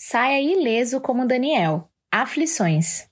Saia ileso como Daniel. Aflições.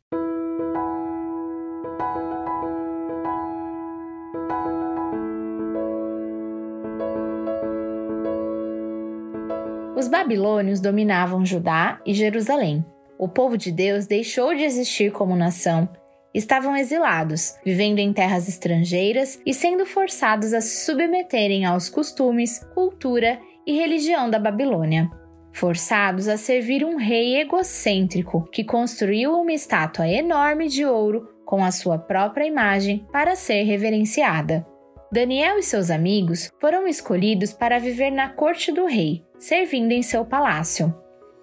Os babilônios dominavam Judá e Jerusalém. O povo de Deus deixou de existir como nação. Estavam exilados, vivendo em terras estrangeiras e sendo forçados a se submeterem aos costumes, cultura e religião da Babilônia. Forçados a servir um rei egocêntrico que construiu uma estátua enorme de ouro com a sua própria imagem para ser reverenciada. Daniel e seus amigos foram escolhidos para viver na corte do rei, servindo em seu palácio.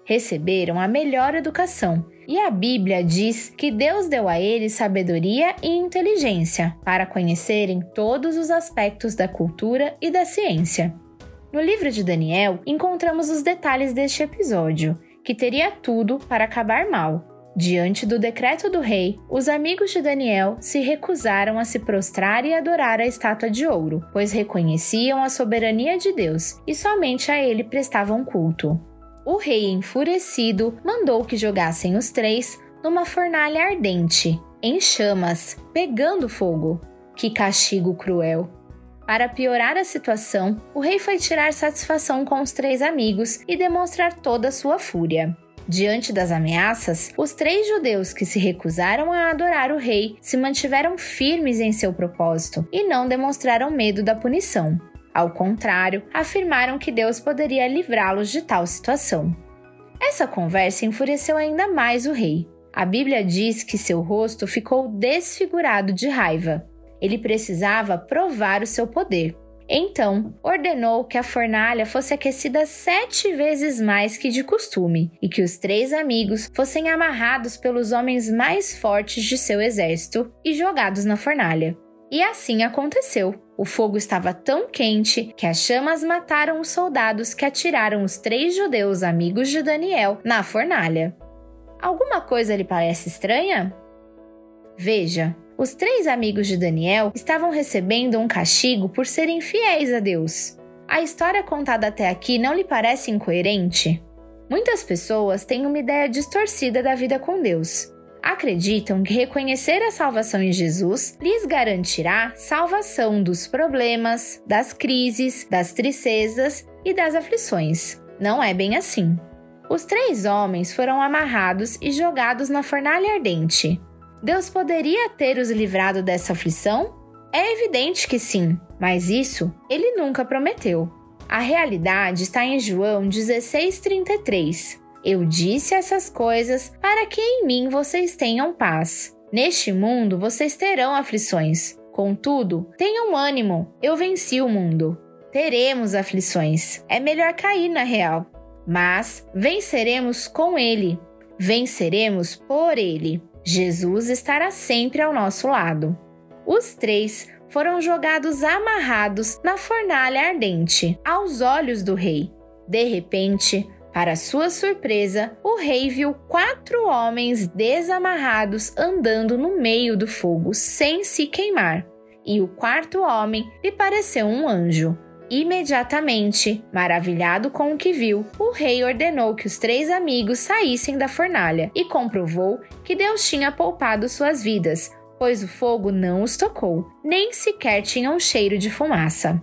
Receberam a melhor educação, e a Bíblia diz que Deus deu a eles sabedoria e inteligência para conhecerem todos os aspectos da cultura e da ciência. No livro de Daniel, encontramos os detalhes deste episódio, que teria tudo para acabar mal, Diante do decreto do rei, os amigos de Daniel se recusaram a se prostrar e adorar a estátua de ouro, pois reconheciam a soberania de Deus e somente a ele prestavam culto. O rei, enfurecido, mandou que jogassem os três numa fornalha ardente, em chamas, pegando fogo. Que castigo cruel! Para piorar a situação, o rei foi tirar satisfação com os três amigos e demonstrar toda a sua fúria. Diante das ameaças, os três judeus que se recusaram a adorar o rei se mantiveram firmes em seu propósito e não demonstraram medo da punição. Ao contrário, afirmaram que Deus poderia livrá-los de tal situação. Essa conversa enfureceu ainda mais o rei. A Bíblia diz que seu rosto ficou desfigurado de raiva. Ele precisava provar o seu poder. Então, ordenou que a fornalha fosse aquecida sete vezes mais que de costume e que os três amigos fossem amarrados pelos homens mais fortes de seu exército e jogados na fornalha. E assim aconteceu. O fogo estava tão quente que as chamas mataram os soldados que atiraram os três judeus amigos de Daniel na fornalha. Alguma coisa lhe parece estranha? Veja, os três amigos de Daniel estavam recebendo um castigo por serem fiéis a Deus. A história contada até aqui não lhe parece incoerente? Muitas pessoas têm uma ideia distorcida da vida com Deus. Acreditam que reconhecer a salvação em Jesus lhes garantirá salvação dos problemas, das crises, das tristezas e das aflições. Não é bem assim. Os três homens foram amarrados e jogados na fornalha ardente. Deus poderia ter os livrado dessa aflição? É evidente que sim, mas isso ele nunca prometeu. A realidade está em João 16,33. Eu disse essas coisas para que em mim vocês tenham paz. Neste mundo vocês terão aflições. Contudo, tenham ânimo, eu venci o mundo. Teremos aflições. É melhor cair na real. Mas venceremos com ele. Venceremos por ele. Jesus estará sempre ao nosso lado. Os três foram jogados amarrados na fornalha ardente, aos olhos do rei. De repente, para sua surpresa, o rei viu quatro homens desamarrados andando no meio do fogo sem se queimar. E o quarto homem lhe pareceu um anjo. Imediatamente, maravilhado com o que viu, o rei ordenou que os três amigos saíssem da fornalha e comprovou que Deus tinha poupado suas vidas, pois o fogo não os tocou, nem sequer tinha um cheiro de fumaça.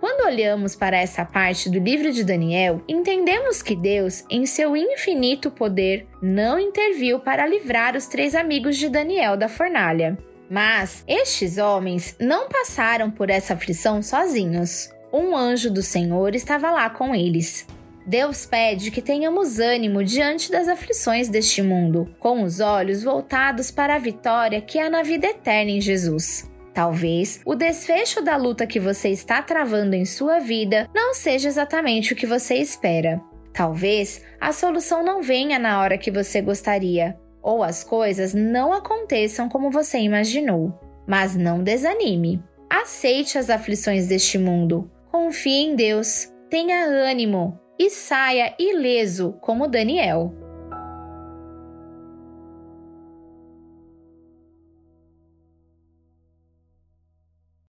Quando olhamos para essa parte do livro de Daniel, entendemos que Deus, em seu infinito poder, não interviu para livrar os três amigos de Daniel da fornalha. Mas estes homens não passaram por essa aflição sozinhos um anjo do Senhor estava lá com eles. Deus pede que tenhamos ânimo diante das aflições deste mundo, com os olhos voltados para a vitória que há na vida eterna em Jesus. Talvez o desfecho da luta que você está travando em sua vida não seja exatamente o que você espera. Talvez a solução não venha na hora que você gostaria, ou as coisas não aconteçam como você imaginou. Mas não desanime. Aceite as aflições deste mundo, confie em Deus, tenha ânimo e saia ileso como Daniel.